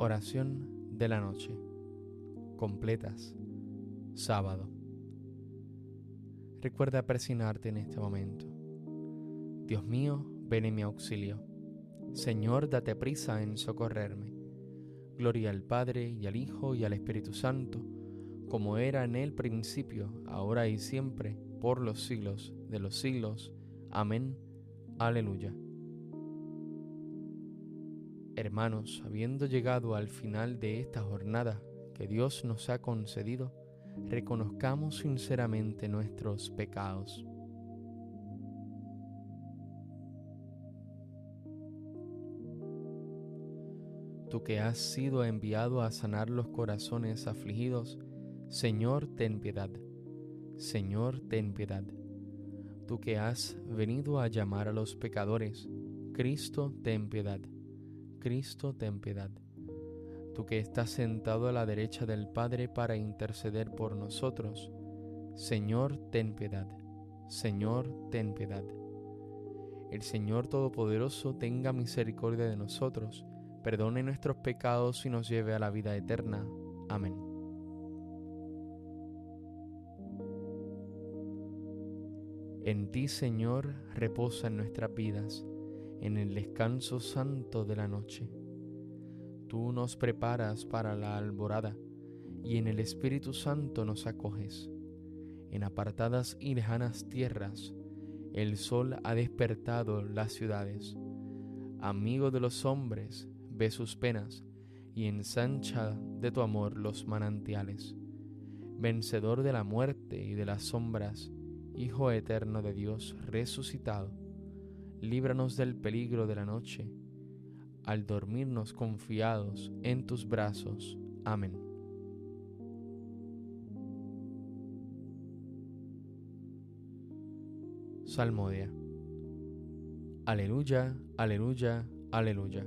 Oración de la noche. Completas. Sábado. Recuerda presionarte en este momento. Dios mío, ven en mi auxilio. Señor, date prisa en socorrerme. Gloria al Padre y al Hijo y al Espíritu Santo, como era en el principio, ahora y siempre, por los siglos de los siglos. Amén. Aleluya. Hermanos, habiendo llegado al final de esta jornada que Dios nos ha concedido, reconozcamos sinceramente nuestros pecados. Tú que has sido enviado a sanar los corazones afligidos, Señor, ten piedad. Señor, ten piedad. Tú que has venido a llamar a los pecadores, Cristo, ten piedad. Cristo, ten piedad. Tú que estás sentado a la derecha del Padre para interceder por nosotros, Señor, ten piedad. Señor, ten piedad. El Señor Todopoderoso tenga misericordia de nosotros, perdone nuestros pecados y nos lleve a la vida eterna. Amén. En ti, Señor, reposan nuestras vidas en el descanso santo de la noche. Tú nos preparas para la alborada y en el Espíritu Santo nos acoges. En apartadas y lejanas tierras, el sol ha despertado las ciudades. Amigo de los hombres, ve sus penas y ensancha de tu amor los manantiales. Vencedor de la muerte y de las sombras, Hijo eterno de Dios resucitado líbranos del peligro de la noche, al dormirnos confiados en tus brazos. Amén. Salmodia. Aleluya, aleluya, aleluya.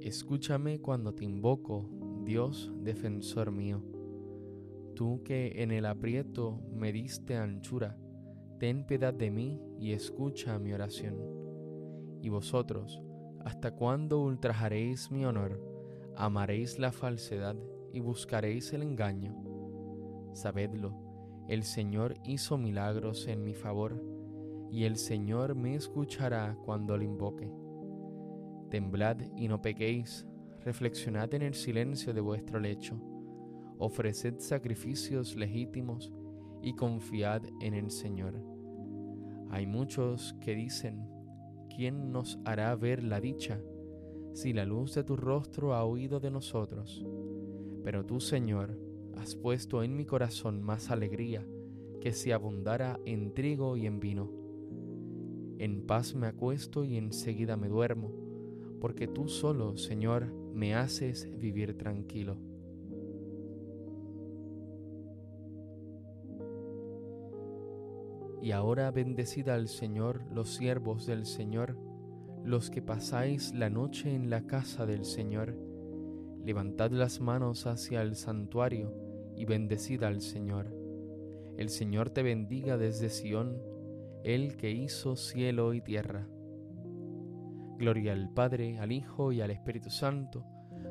Escúchame cuando te invoco, Dios defensor mío. Tú que en el aprieto me diste anchura, ten piedad de mí y escucha mi oración. Y vosotros, ¿hasta cuándo ultrajaréis mi honor? Amaréis la falsedad y buscaréis el engaño. Sabedlo, el Señor hizo milagros en mi favor, y el Señor me escuchará cuando le invoque. Temblad y no pequéis, reflexionad en el silencio de vuestro lecho, ofreced sacrificios legítimos y confiad en el Señor. Hay muchos que dicen, ¿quién nos hará ver la dicha si la luz de tu rostro ha huido de nosotros? Pero tú, Señor, has puesto en mi corazón más alegría que si abundara en trigo y en vino. En paz me acuesto y enseguida me duermo, porque tú solo, Señor, me haces vivir tranquilo. Y ahora bendecid al Señor los siervos del Señor, los que pasáis la noche en la casa del Señor. Levantad las manos hacia el santuario y bendecid al Señor. El Señor te bendiga desde Sión, el que hizo cielo y tierra. Gloria al Padre, al Hijo y al Espíritu Santo,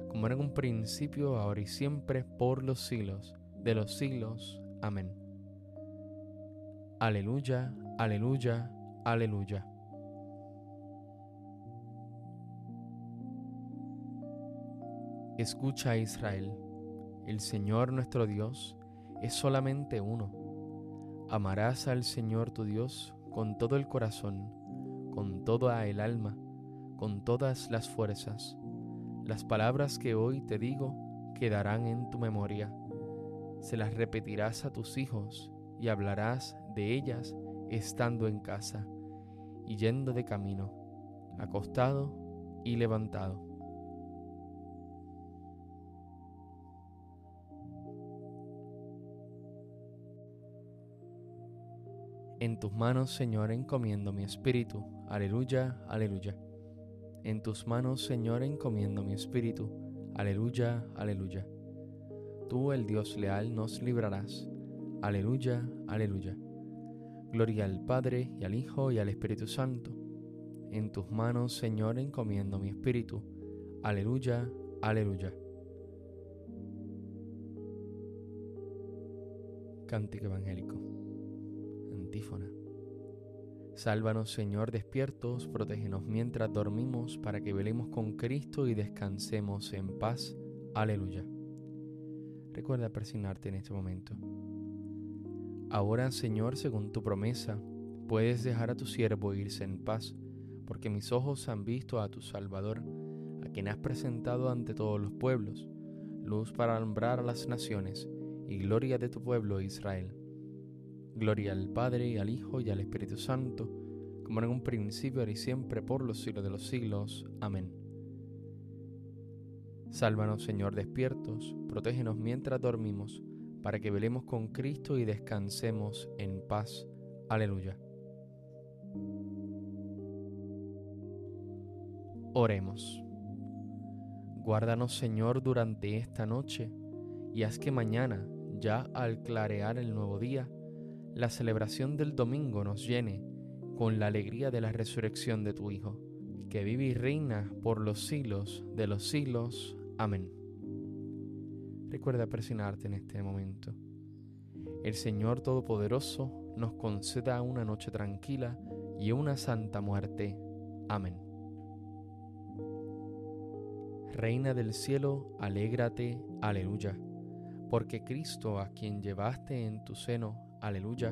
como era en un principio, ahora y siempre, por los siglos de los siglos. Amén. Aleluya, aleluya, aleluya. Escucha Israel, el Señor nuestro Dios es solamente uno. Amarás al Señor tu Dios con todo el corazón, con toda el alma, con todas las fuerzas. Las palabras que hoy te digo quedarán en tu memoria. Se las repetirás a tus hijos y hablarás de ellas estando en casa y yendo de camino, acostado y levantado. En tus manos, Señor, encomiendo mi espíritu. Aleluya, aleluya. En tus manos, Señor, encomiendo mi espíritu. Aleluya, aleluya. Tú, el Dios leal, nos librarás. Aleluya, aleluya. Gloria al Padre y al Hijo y al Espíritu Santo. En tus manos, Señor, encomiendo mi espíritu. Aleluya, Aleluya. Cántico Evangélico. Antífona. Sálvanos, Señor, despiertos, protégenos mientras dormimos, para que velemos con Cristo y descansemos en paz. Aleluya. Recuerda persignarte en este momento. Ahora, Señor, según tu promesa, puedes dejar a tu siervo irse en paz, porque mis ojos han visto a tu Salvador, a quien has presentado ante todos los pueblos, luz para alumbrar a las naciones y gloria de tu pueblo Israel. Gloria al Padre, y al Hijo, y al Espíritu Santo, como en un principio, ahora y siempre, por los siglos de los siglos. Amén. Sálvanos, Señor, despiertos, protégenos mientras dormimos, para que velemos con Cristo y descansemos en paz. Aleluya. Oremos. Guárdanos, Señor, durante esta noche, y haz que mañana, ya al clarear el nuevo día, la celebración del domingo nos llene con la alegría de la resurrección de tu Hijo, que vive y reina por los siglos de los siglos. Amén. Recuerda presionarte en este momento. El Señor Todopoderoso nos conceda una noche tranquila y una santa muerte. Amén. Reina del cielo, alégrate, aleluya porque Cristo, a quien llevaste en tu seno, aleluya,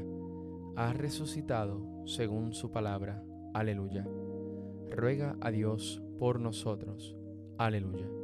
ha resucitado según su palabra, aleluya. Ruega a Dios por nosotros, aleluya.